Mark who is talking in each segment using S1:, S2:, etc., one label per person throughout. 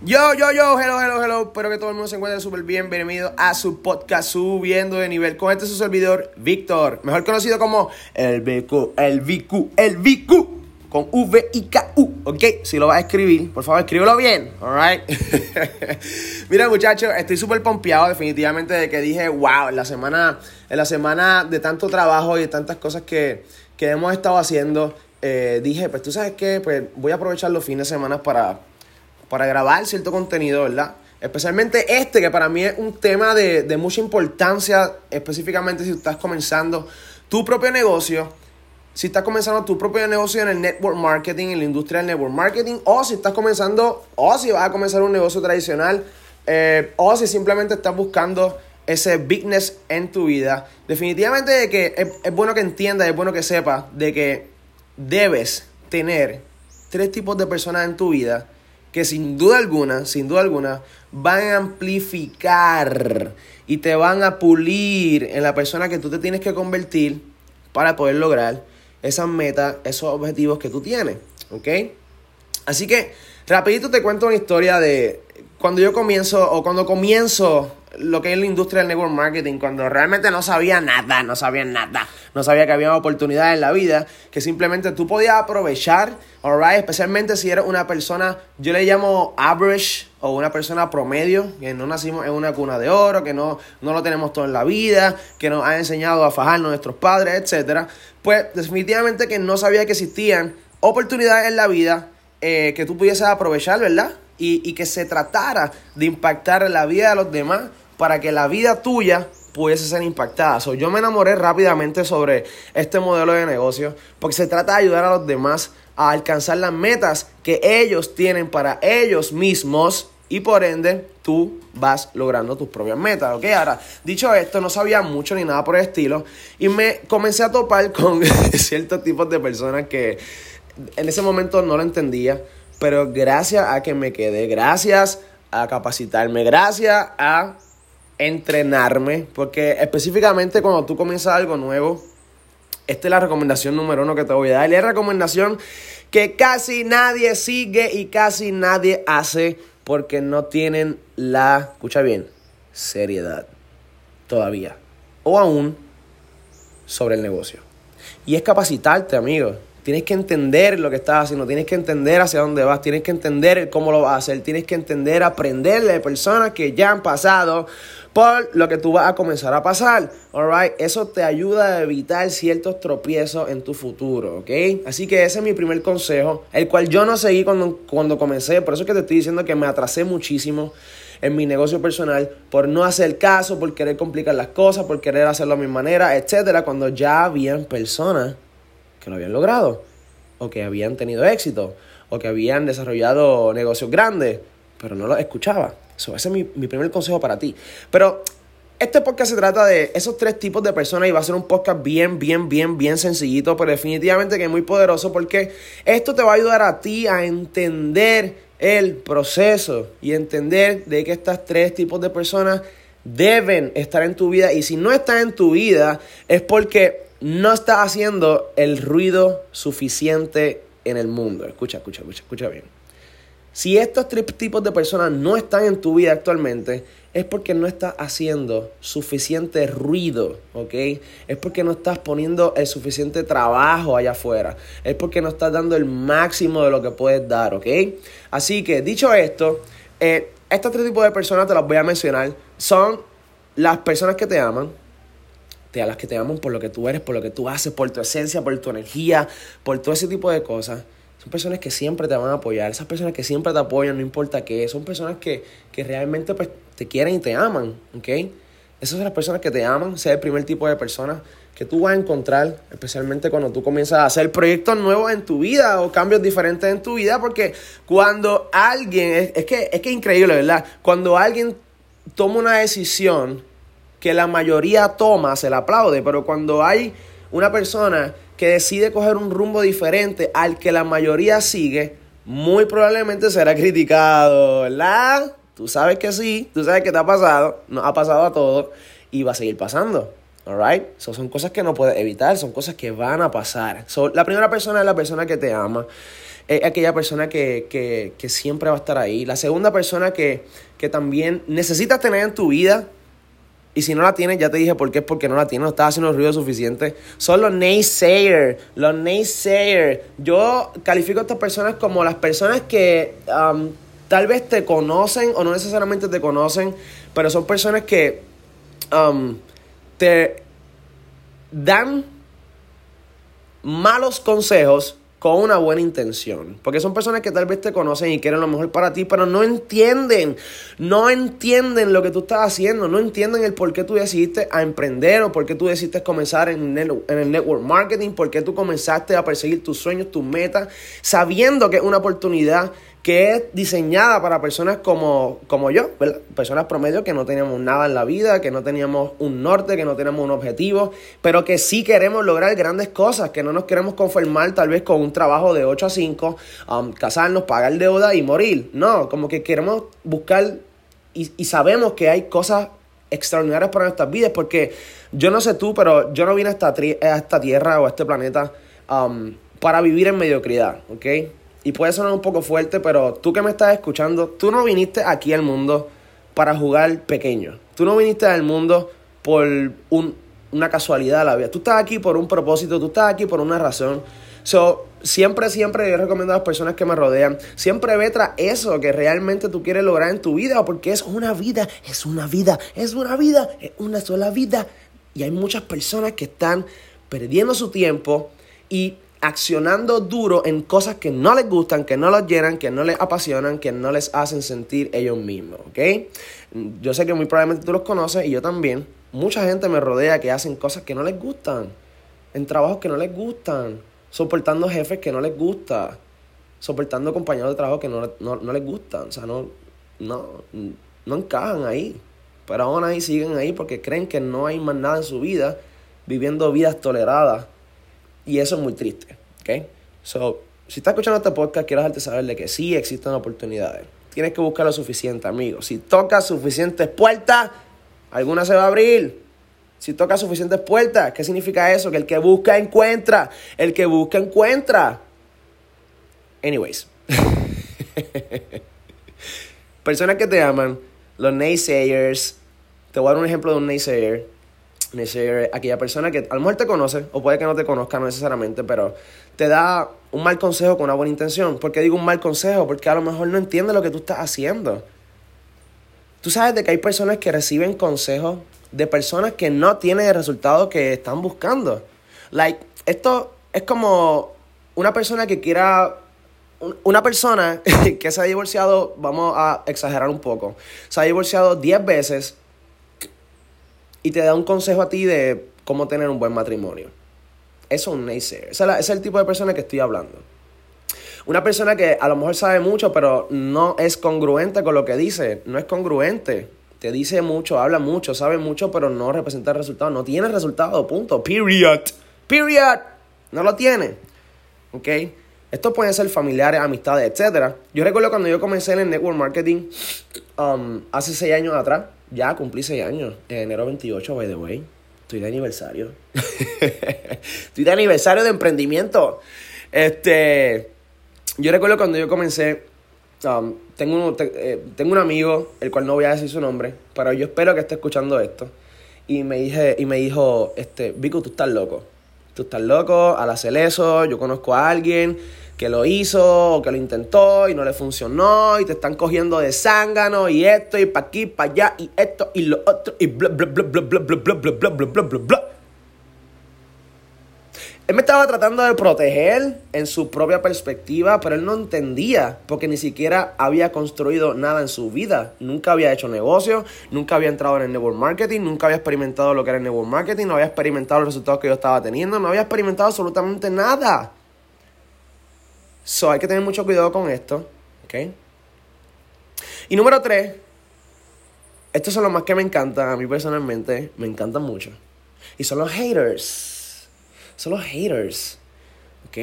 S1: Yo, yo, yo, hello, hello, hello. Espero que todo el mundo se encuentre súper bien. Bienvenido a su podcast Subiendo de Nivel. Con este su servidor, Víctor. Mejor conocido como el BQ, el VQ, el VQ. Con V y K U, ¿ok? Si lo vas a escribir, por favor, escríbelo bien, alright. Mira, muchachos, estoy súper pompeado, definitivamente, de que dije, wow, en la semana, en la semana de tanto trabajo y de tantas cosas que, que hemos estado haciendo, eh, dije, pues tú sabes qué, pues voy a aprovechar los fines de semana para para grabar cierto contenido, ¿verdad? Especialmente este, que para mí es un tema de, mucha importancia, específicamente si estás comenzando tu propio negocio, si estás comenzando tu propio negocio en el network marketing, en la industria del network marketing, o si estás comenzando, o si vas a comenzar un negocio tradicional, eh, o si simplemente estás buscando ese bigness en tu vida. Definitivamente de que es, es bueno que entiendas, es bueno que sepas de que debes tener tres tipos de personas en tu vida que sin duda alguna, sin duda alguna, van a amplificar y te van a pulir en la persona que tú te tienes que convertir para poder lograr esas metas, esos objetivos que tú tienes, ¿ok? Así que, rapidito te cuento una historia de cuando yo comienzo o cuando comienzo lo que es la industria del network marketing, cuando realmente no sabía nada, no sabía nada, no sabía que había oportunidades en la vida, que simplemente tú podías aprovechar, alright, especialmente si eres una persona, yo le llamo average o una persona promedio, que no nacimos en una cuna de oro, que no, no lo tenemos todo en la vida, que nos han enseñado a fajarnos nuestros padres, etcétera, pues definitivamente que no sabía que existían oportunidades en la vida eh, que tú pudieses aprovechar, ¿verdad? Y, y, que se tratara de impactar la vida de los demás para que la vida tuya pudiese ser impactada. yo me enamoré rápidamente sobre este modelo de negocio porque se trata de ayudar a los demás a alcanzar las metas que ellos tienen para ellos mismos y por ende tú vas logrando tus propias metas, ¿ok? Ahora, dicho esto, no sabía mucho ni nada por el estilo y me comencé a topar con ciertos tipos de personas que en ese momento no lo entendía, pero gracias a que me quedé, gracias a capacitarme, gracias a entrenarme, porque específicamente cuando tú comienzas algo nuevo, esta es la recomendación número uno que te voy a dar. Y es la recomendación que casi nadie sigue y casi nadie hace porque no tienen la, escucha bien, seriedad todavía o aún sobre el negocio. Y es capacitarte, amigo. Tienes que entender lo que estás haciendo, tienes que entender hacia dónde vas, tienes que entender cómo lo vas a hacer, tienes que entender, aprender de personas que ya han pasado por lo que tú vas a comenzar a pasar. Alright, eso te ayuda a evitar ciertos tropiezos en tu futuro, ¿ok? Así que ese es mi primer consejo, el cual yo no seguí cuando, cuando comencé, por eso es que te estoy diciendo que me atrasé muchísimo en mi negocio personal por no hacer caso, por querer complicar las cosas, por querer hacerlo a mi manera, etcétera, cuando ya habían personas lo habían logrado, o que habían tenido éxito, o que habían desarrollado negocios grandes, pero no los escuchaba. ese es mi, mi primer consejo para ti. Pero este podcast se trata de esos tres tipos de personas y va a ser un podcast bien, bien, bien, bien sencillito, pero definitivamente que es muy poderoso porque esto te va a ayudar a ti a entender el proceso y entender de que estas tres tipos de personas deben estar en tu vida y si no están en tu vida es porque no estás haciendo el ruido suficiente en el mundo. Escucha, escucha, escucha, escucha bien. Si estos tres tipos de personas no están en tu vida actualmente, es porque no estás haciendo suficiente ruido, ¿ok? Es porque no estás poniendo el suficiente trabajo allá afuera. Es porque no estás dando el máximo de lo que puedes dar, ¿ok? Así que, dicho esto, eh, estos tres tipos de personas te las voy a mencionar. Son las personas que te aman, a las que te aman por lo que tú eres, por lo que tú haces, por tu esencia, por tu energía, por todo ese tipo de cosas. Son personas que siempre te van a apoyar, esas personas que siempre te apoyan, no importa qué, son personas que, que realmente pues, te quieren y te aman, ¿ok? Esas son las personas que te aman, es el primer tipo de personas que tú vas a encontrar, especialmente cuando tú comienzas a hacer proyectos nuevos en tu vida o cambios diferentes en tu vida, porque cuando alguien, es, es que, es que es increíble, ¿verdad? Cuando alguien toma una decisión que la mayoría toma, se la aplaude, pero cuando hay una persona que decide coger un rumbo diferente al que la mayoría sigue, muy probablemente será criticado, ¿verdad? Tú sabes que sí, tú sabes que te ha pasado, nos ha pasado a todos y va a seguir pasando. Alright? So, son cosas que no puedes evitar, son cosas que van a pasar. So, la primera persona es la persona que te ama. es aquella persona que, que, que siempre va a estar ahí. La segunda persona que, que también necesitas tener en tu vida, y si no la tienes, ya te dije por qué es porque no la tienes, no estás haciendo ruido suficiente. Son los naysayers. Los naysayers. Yo califico a estas personas como las personas que um, tal vez te conocen o no necesariamente te conocen, pero son personas que um, te dan malos consejos con una buena intención. Porque son personas que tal vez te conocen y quieren lo mejor para ti, pero no entienden, no entienden lo que tú estás haciendo, no entienden el por qué tú decidiste a emprender o por qué tú decidiste comenzar en en el network marketing, por qué tú comenzaste a perseguir tus sueños, tus metas, sabiendo que es una oportunidad que es diseñada para personas como, como yo, personas promedio que no teníamos nada en la vida, que no teníamos un norte, que no teníamos un objetivo, pero que sí queremos lograr grandes cosas, que no nos queremos conformar tal vez con un trabajo de 8 a 5, um, casarnos, pagar deuda y morir. No, como que queremos buscar y, sabemos que hay cosas extraordinarias para nuestras vidas, porque yo no sé tú, pero yo no vine a esta, a esta tierra o a este planeta um, para vivir en mediocridad, ¿ok? Y puede sonar un poco fuerte, pero tú que me estás escuchando, tú no viniste aquí al mundo para jugar pequeño. Tú no viniste al mundo por una casualidad de la vida. Tú estás aquí por un propósito, tú estás aquí por una razón. So, siempre, siempre yo recomiendo a las personas que me rodean, siempre ve tras eso que realmente tú quieres lograr en tu vida, porque es una vida, es una vida, es una vida, es una sola vida. Y hay muchas personas que están perdiendo su tiempo y accionando duro en cosas que no les gustan, que no los llenan, que no les apasionan, que no les hacen sentir ellos mismos, ¿ok? Yo sé que muy probablemente tú los conoces y yo también. Mucha gente me rodea que hacen cosas que no les gustan, en trabajos que no les gustan, soportando jefes que no les gusta, soportando compañeros de trabajo que no, no les gustan, o sea, no, no, no encajan ahí. Pero aún ahí siguen ahí porque creen que no hay más nada en su vida, viviendo vidas toleradas y eso es muy triste, ¿ok? So, si estás escuchando este podcast, quiero dejarte saber de que sí existen oportunidades. Tienes que buscar lo suficiente, amigo. Si tocas suficientes puertas, alguna se va a abrir. Si tocas suficientes puertas, ¿qué significa eso? Que el que busca encuentra. El que busca encuentra. Anyways. Personas que te aman, los naysayers. Te voy a dar un ejemplo de un naysayer aquella persona que a lo mejor te conoce, o puede que no te conozca necesariamente, pero te da un mal consejo con una buena intención. ¿Por qué digo un mal consejo? Porque a lo mejor no entiende lo que tú estás haciendo. Tú sabes de que hay personas que reciben consejos de personas que no tienen el resultado que están buscando. Like, esto es como una persona que quiera una persona que se ha divorciado, vamos a exagerar un poco, se ha divorciado 10 veces y te da un consejo a ti de cómo tener un buen matrimonio. Eso es un naysayer. Ese es el tipo de persona que estoy hablando. Una persona que a lo mejor sabe mucho, pero no es congruente con lo que dice. No es congruente. Te dice mucho, habla mucho, sabe mucho, pero no representa el resultado. No tiene resultado, punto. Period. Period. No lo tiene. ¿Ok? Esto puede ser familiares, amistades, etc. Yo recuerdo cuando yo comencé en el network marketing um, hace seis años atrás. Ya cumplí 6 años. En enero 28, by the way. Estoy de aniversario. Estoy de aniversario de emprendimiento. Este. Yo recuerdo cuando yo comencé. Um, tengo, un, eh, tengo un amigo, el cual no voy a decir su nombre, pero yo espero que esté escuchando esto. Y me, dije, y me dijo, este, Vico, tú estás loco. Tú estás loco al hacer eso. Yo conozco a alguien que lo hizo o que lo intentó y no le funcionó y te están cogiendo de zángano y esto y pa' aquí, pa' allá y esto y lo otro y bla bla bla bla bla bla bla bla bla bla bla bla bla. Él me estaba tratando de proteger en su propia perspectiva, pero él no entendía porque ni siquiera había construido nada en su vida. Nunca había hecho negocio, nunca había entrado en el network marketing, nunca había experimentado lo que era el network marketing, no había experimentado los resultados que yo estaba teniendo, no había experimentado absolutamente nada. So hay que tener mucho cuidado con esto. ¿Ok? Y número tres. Estos son los más que me encantan. A mí personalmente me encantan mucho. Y son los haters. Son los haters. ¿Ok?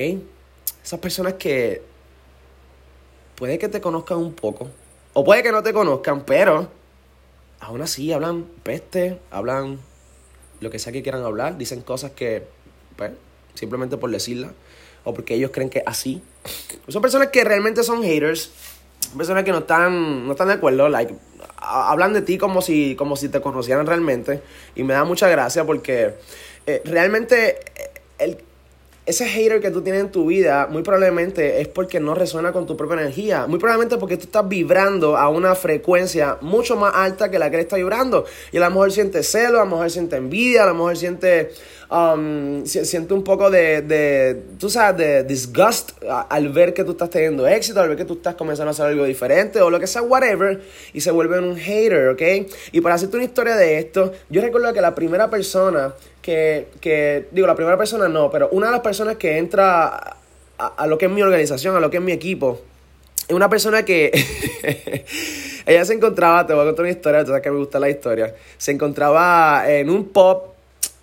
S1: Esas personas que puede que te conozcan un poco. O puede que no te conozcan, pero aún así hablan peste, hablan lo que sea que quieran hablar, dicen cosas que, pues, simplemente por decirlas, o porque ellos creen que así Son personas que realmente son haters. Personas que no están, no están de acuerdo. Like, hablan de ti como si, como si te conocieran realmente. Y me da mucha gracia porque eh, realmente eh, el, ese hater que tú tienes en tu vida, muy probablemente es porque no resuena con tu propia energía. Muy probablemente porque tú estás vibrando a una frecuencia mucho más alta que la que él está vibrando. Y a lo mejor siente celo, a lo mejor siente envidia, a lo mejor siente, um, siente un poco de, de, tú sabes, de disgust al ver que tú estás teniendo éxito, al ver que tú estás comenzando a hacer algo diferente o lo que sea, whatever. Y se vuelve un hater, ¿ok? Y para hacerte una historia de esto, yo recuerdo que la primera persona que, que, digo, la primera persona no, pero una de las personas que entra a, lo que es mi organización, a lo que es mi equipo, es una persona que ella se encontraba, te voy a contar una historia, tú sabes que me gusta la historia, se encontraba en un pub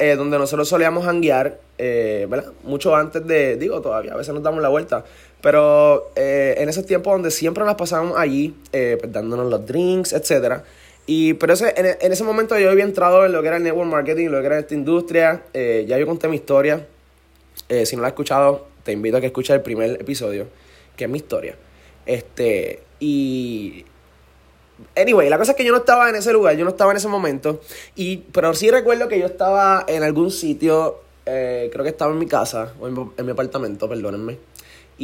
S1: eh, donde nosotros solíamos hanguear, eh, ¿verdad? Mucho antes de, digo, todavía a veces nos damos la vuelta, pero eh, en esos tiempos donde siempre nos pasábamos allí, pues, dándonos los drinks, etcétera. Y, pero ese, en, ese momento yo había entrado en lo que era el network marketing, lo que era esta industria. Eh, ya yo conté mi historia. Eh, si no la has escuchado, te invito a que escuches el primer episodio, que es mi historia. Este, y. Anyway, la cosa es que yo no estaba en ese lugar, yo no estaba en ese momento. Y, pero sí recuerdo que yo estaba en algún sitio, eh, creo que estaba en mi casa, o en, en mi apartamento, perdónenme.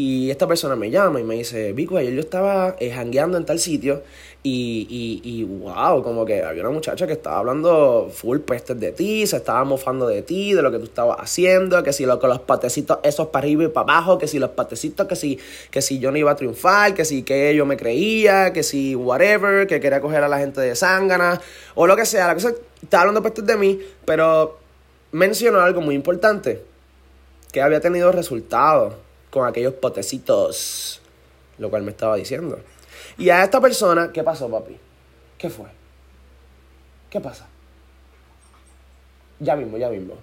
S1: Y esta persona me llama y me dice, Vico, ayer yo estaba eh, en tal sitio y, y, y wow, como que había una muchacha que estaba hablando full pestes de ti, se estaba mofando de ti, de lo que tú estabas haciendo, que si lo, con los patecitos esos para arriba y para abajo, que si los patecitos, que si, que si yo no iba a triunfar, que si que yo me creía, que si whatever, que quería coger a la gente de zángana, o lo que sea, la cosa estaba hablando pestes de mí, pero mencionó algo muy importante, que había tenido resultados con aquellos potecitos, lo cual me estaba diciendo. Y a esta persona, ¿qué pasó, papi? ¿Qué fue? ¿Qué pasa? Ya mismo, ya mismo.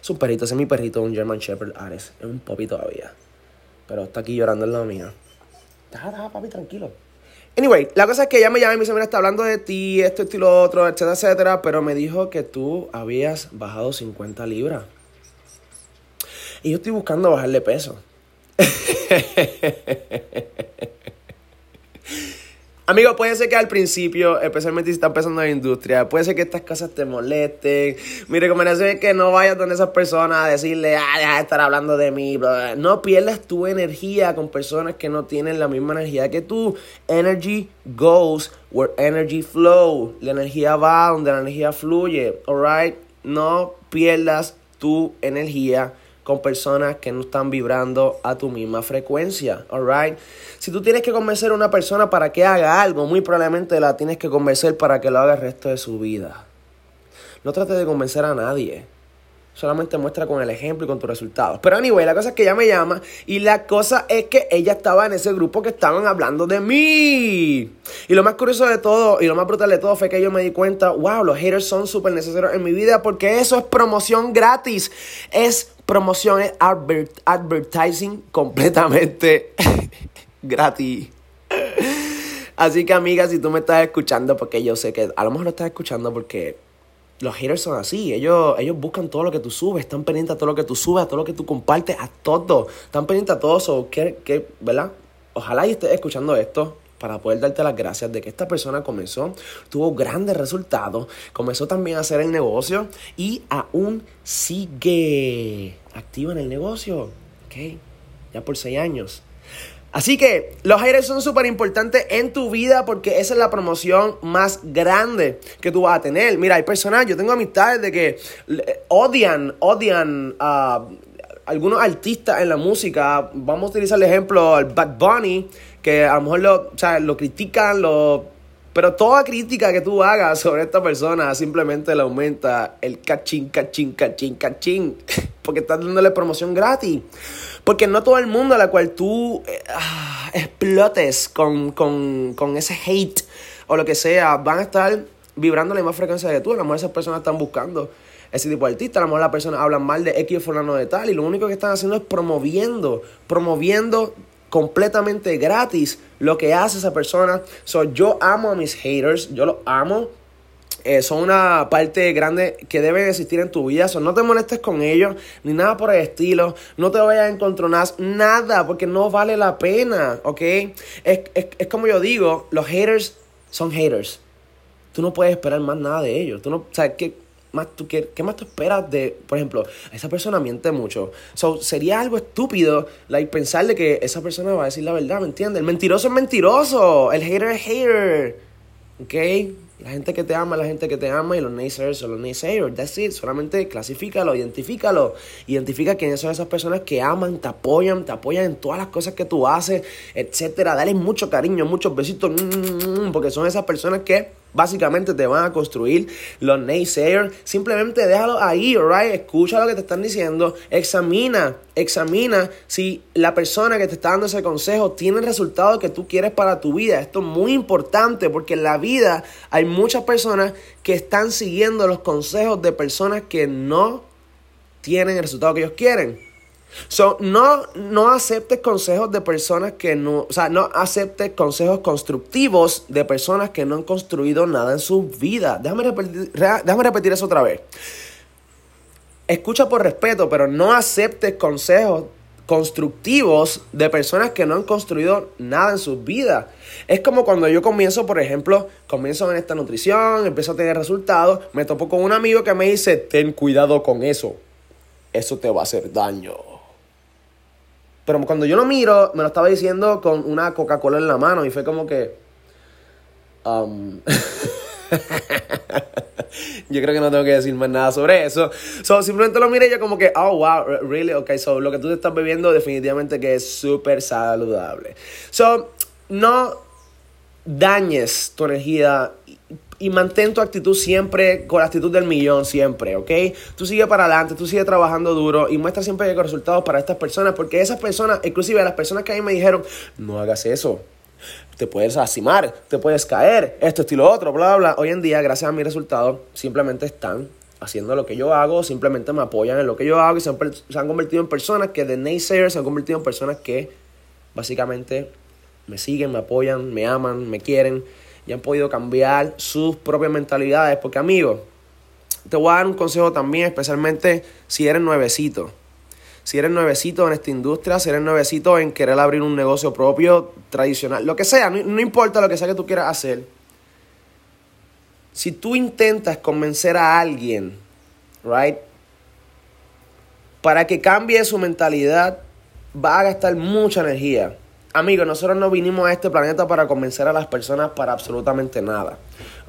S1: Es un perrito, ese es mi perrito, un German Shepherd Ares. Es un papi todavía. Pero está aquí llorando en la mía. Deja, deja, papi, tranquilo. Anyway, la cosa es que ella me llama y me dice, mira, está hablando de ti, esto, esto y lo otro, etcétera, etcétera. Pero me dijo que tú habías bajado 50 libras. Y yo estoy buscando bajarle peso. Amigo, puede ser que al principio, especialmente si estás empezando en la industria, puede ser que estas cosas te molesten. Mi recomendación es que no vayas donde esas personas a decirle, ah, deja de estar hablando de mí. No pierdas tu energía con personas que no tienen la misma energía que tú. Energy goes where energy flow. La energía va donde la energía fluye. Alright? No pierdas tu energía con personas que no están vibrando a tu misma frecuencia, alright? Si tú tienes que convencer a una persona para que haga algo, muy probablemente la tienes que convencer para que lo haga el resto de su vida. No trates de convencer a nadie. Solamente muestra con el ejemplo y con tus resultados. Pero anyway, la cosa es que ella me llama y la cosa es que ella estaba en ese grupo que estaban hablando de mí. Y lo más curioso de todo y lo más brutal de todo fue que yo me di cuenta, wow, los haters son súper necesarios en mi vida porque eso es promoción gratis. Es promoción es advertising completamente gratis. Así que amiga, si tú me estás escuchando, porque yo sé que a lo mejor lo estás escuchando porque los haters son así, ellos, ellos buscan todo lo que tú subes, están pendientes a todo lo que tú subes, a todo lo que tú compartes, a todo, están pendientes a todo eso, que, que, ¿verdad? Ojalá y estés escuchando esto para poder darte las gracias de que esta persona comenzó, tuvo grandes resultados, comenzó también a hacer el negocio y aún sigue activo en el negocio, ¿ok? Ya por seis años. Así que los aires son súper importantes en tu vida porque esa es la promoción más grande que tú vas a tener. Mira, hay personas, yo tengo amistades de que odian, odian a algunos artistas en la música. Vamos a utilizar el ejemplo al Bad Bunny que a lo mejor lo, o sea, lo critican, lo, pero toda crítica que tú hagas sobre esta persona simplemente le aumenta el cachín, cachín, cachín, cachín, porque estás dándole promoción gratis. Porque no todo el mundo a la cual tú eh, ah, explotes con, con, con ese hate o lo que sea, van a estar vibrando la misma frecuencia que tú. A lo mejor esas personas están buscando ese tipo de artista. A lo mejor las personas hablan mal de X o fulano de tal y lo único que están haciendo es promoviendo, promoviendo completamente gratis lo que hace esa persona. So, yo amo a mis haters, yo los amo. eh, son una parte grande que debe existir en tu vida. no te molestes con ellos, ni nada por el estilo. No te vayas a encontrar nada, porque no vale la pena, ¿ok? Es, es como yo digo, los haters son haters. Tú no puedes esperar más nada de ellos. Tú no, o ¿qué más tú, qué, más tú esperas de, por ejemplo, esa persona miente mucho? So, sería algo estúpido like, pensar que esa persona va a decir la verdad, ¿me entiendes? El mentiroso es mentiroso, el hater es hater, ¿ok? La gente que te ama la gente que te ama y los naysayers son los naysayers. That's it. Solamente clasifícalo, identifícalo. Identifica quiénes son esas personas que aman, te apoyan, te apoyan en todas las cosas que tú haces, etcétera. Dale mucho cariño, muchos besitos, mm, mm, mm, porque son esas personas que básicamente te van a construir los naysayers. Simplemente déjalo ahí, right? Escucha lo que te están diciendo, examina, examina si la persona que te está dando ese consejo tiene el resultado que tú quieres para tu vida. Esto es muy importante porque en la vida hay muchas personas que están siguiendo los consejos de personas que no tienen el resultado que ellos quieren. So, no, no aceptes consejos de personas que no, o sea, no aceptes consejos constructivos de personas que no han construido nada en su vida. Déjame repetir, déjame repetir eso otra vez. Escucha por respeto, pero no aceptes consejos constructivos de personas que no han construido nada en sus vidas. Es como cuando yo comienzo, por ejemplo, comienzo en esta nutrición, empiezo a tener resultados, me topo con un amigo que me dice, ten cuidado con eso, eso te va a hacer daño. Pero cuando yo lo miro, me lo estaba diciendo con una Coca-Cola en la mano y fue como que... Um, yo creo que no tengo que decir más nada sobre eso. So, simplemente lo miré yo como que, oh, wow, really, ok, so lo que tú te estás bebiendo definitivamente que es súper saludable. So, no dañes tu energía y mantén tu actitud siempre con la actitud del millón, siempre, ¿ok? Tú sigue para adelante, tú sigue trabajando duro y muestra siempre los resultados para estas personas, porque esas personas, inclusive las personas que a mí me dijeron, no hagas eso, te puedes asimar, te puedes caer, esto, estilo, otro, bla, bla, bla. Hoy en día, gracias a mis resultados, simplemente están haciendo lo que yo hago, simplemente me apoyan en lo que yo hago y se han, se han convertido en personas que de naysayers se han convertido en personas que básicamente me siguen, me apoyan, me aman, me quieren y han podido cambiar sus propias mentalidades. Porque amigos, te voy a dar un consejo también, especialmente si eres nuevecito. Si eres nuevecito en esta industria, si eres nuevecito en querer abrir un negocio propio, tradicional, lo que sea, no, no importa lo que sea que tú quieras hacer. Si tú intentas convencer a alguien, right, para que cambie su mentalidad, va a gastar mucha energía. Amigos, nosotros no vinimos a este planeta para convencer a las personas para absolutamente nada.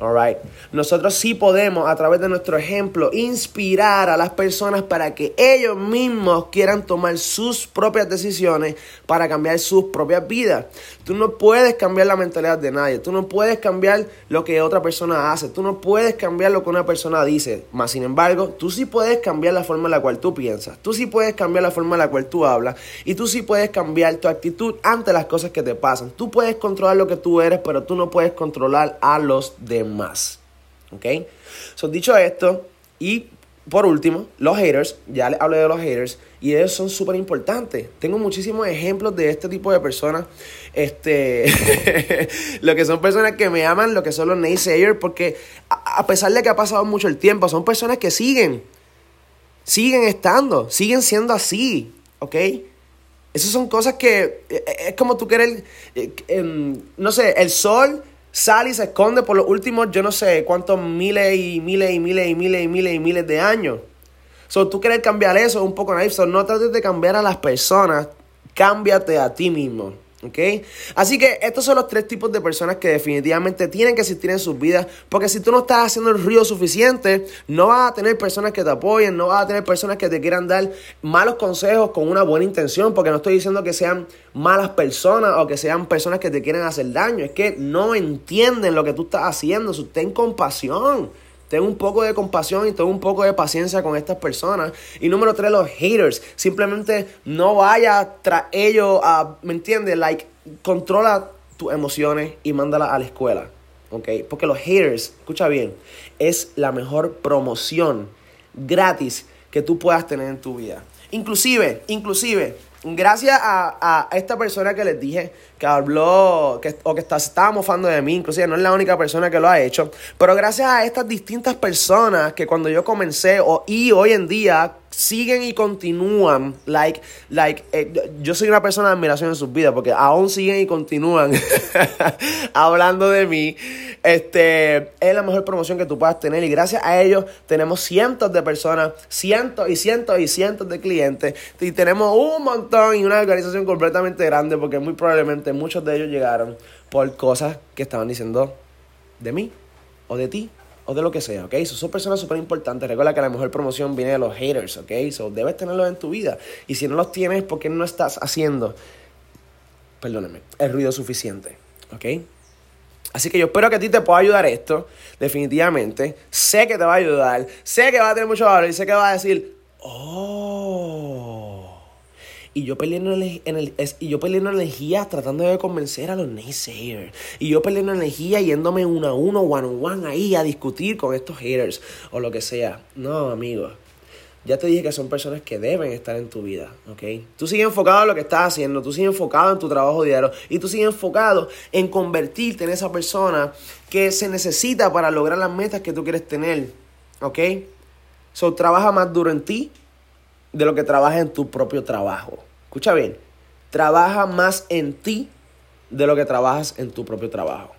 S1: Alright. Nosotros sí podemos, a través de nuestro ejemplo, inspirar a las personas para que ellos mismos quieran tomar sus propias decisiones para cambiar sus propias vidas. Tú no puedes cambiar la mentalidad de nadie. Tú no puedes cambiar lo que otra persona hace. Tú no puedes cambiar lo que una persona dice. Más sin embargo, tú sí puedes cambiar la forma en la cual tú piensas. Tú sí puedes cambiar la forma en la cual tú hablas. Y tú sí puedes cambiar tu actitud ante las cosas que te pasan. Tú puedes controlar lo que tú eres, pero tú no puedes controlar a los demás más. ¿Ok? So, dicho esto, y por último, los haters, ya les hablé de los haters, y ellos son súper importantes. Tengo muchísimos ejemplos de este tipo de personas. Este, lo que son personas que me aman, lo que son los naysayers, porque a, pesar de que ha pasado mucho el tiempo, son personas que siguen, siguen estando, siguen siendo así, ¿ok? Esas son cosas que eh, eh, es como tú quieres, eh, no sé, el sol sale y se esconde por los últimos, yo no sé cuántos miles y miles y miles y miles y miles y miles de años. So, tú quieres cambiar eso un poco naive. So, no trates de cambiar a las personas, cámbiate a ti mismo. ¿Ok? Así que estos son los tres tipos de personas que definitivamente tienen que existir en sus vidas. Porque si tú no estás haciendo el ruido suficiente, no vas a tener personas que te apoyen, no vas a tener personas que te quieran dar malos consejos con una buena intención. Porque no estoy diciendo que sean malas personas o que sean personas que te quieren hacer daño. Es que no entienden lo que tú estás haciendo. Ten compasión. Ten un poco de compasión y ten un poco de paciencia con estas personas. Y número tres, los haters. Simplemente no vaya tras ellos a, ¿me entiendes? Like, controla tus emociones y mándala a la escuela. ¿Ok? Porque los haters, escucha bien, es la mejor promoción gratis que tú puedas tener en tu vida. Inclusive, inclusive, gracias a, a, esta persona que les dije que habló que, o que está, estaba mofando de mí, inclusive no es la única persona que lo ha hecho, pero gracias a estas distintas personas que cuando yo comencé o, y hoy en día siguen y continúan, like, like, eh, yo soy una persona de admiración en sus vidas porque aún siguen y continúan hablando de mí, este, es la mejor promoción que tú puedas tener y gracias a ellos tenemos cientos de personas, cientos y cientos y cientos de clientes y tenemos un montón y una organización completamente grande porque muy probablemente muchos de ellos llegaron por cosas que estaban diciendo de mí o de ti o de lo que sea, ¿ok? son personas súper importantes. Recuerda que la mejor promoción viene de los haters, ¿ok? So, debes tenerlos en tu vida. Y si no los tienes, ¿por qué no estás haciendo, perdóname, el ruido suficiente, ¿ok? Así que yo espero que a ti te pueda ayudar esto, definitivamente. Sé que te va a ayudar, sé que va a tener mucho valor y sé que va a decir, oh y yo perdiendo, en el, y yo perdiendo energía tratando de convencer a los naysayers. Y yo perdiendo energía yéndome uno a uno, one on one ahí a discutir con estos haters o lo que sea. No, amigo. Ya te dije que son personas que deben estar en tu vida, ¿ok? Tú sigues enfocado en lo que estás haciendo, tú sigues enfocado en tu trabajo diario y tú sigues enfocado en convertirte en esa persona que se necesita para lograr las metas que tú quieres tener, ¿ok? So, trabaja más duro en ti de lo que trabajas en tu propio trabajo. Escucha bien, trabaja más en ti de lo que trabajas en tu propio trabajo.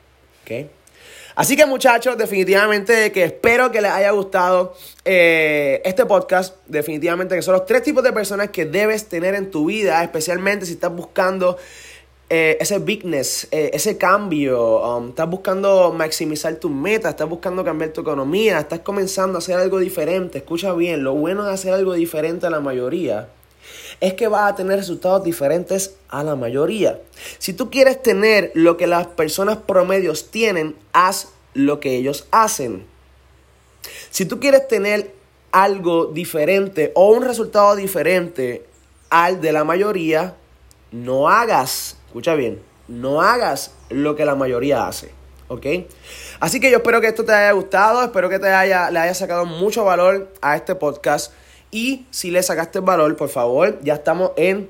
S1: Así que muchachos, definitivamente que espero que les haya gustado eh, este podcast. Definitivamente que son los tres tipos de personas que debes tener en tu vida, especialmente si estás buscando eh, ese bigness, eh, ese cambio, um, estás buscando maximizar tus metas, estás buscando cambiar tu economía, estás comenzando a hacer algo diferente. Escucha bien, lo bueno de hacer algo diferente a la mayoría es que vas a tener resultados diferentes a la mayoría. Si tú quieres tener lo que las personas promedios tienen, haz lo que ellos hacen. Si tú quieres tener algo diferente o un resultado diferente al de la mayoría, no hagas Escucha bien, no hagas lo que la mayoría hace. ¿ok? Así que yo espero que esto te haya gustado, espero que te haya, le haya sacado mucho valor a este podcast. Y si le sacaste valor, por favor, ya estamos en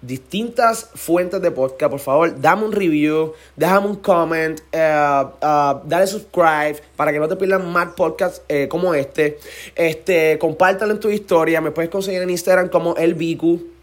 S1: distintas fuentes de podcast. Por favor, dame un review, déjame un comment, uh, uh, dale subscribe para que no te pierdan más podcasts eh, como este. Este, compártalo en tu historia. Me puedes conseguir en Instagram como el Bigu.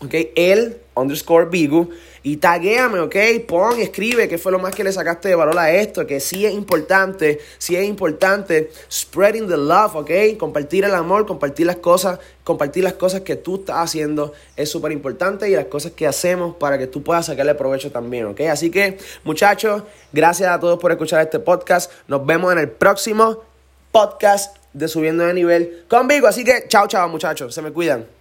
S1: ¿ok? El underscore Bigu. Y taguéame, ¿ok? Pon, escribe qué fue lo más que le sacaste de valor a esto, que sí es importante, sí es importante spreading the love, ¿ok? Compartir el amor, compartir las cosas, compartir las cosas que tú estás haciendo es súper importante y las cosas que hacemos para que tú puedas sacarle provecho también, ¿ok? Así que, muchachos, gracias a todos por escuchar este podcast. Nos vemos en el próximo podcast de Subiendo de Nivel conmigo. Así que, chao, chao, muchachos. Se me cuidan.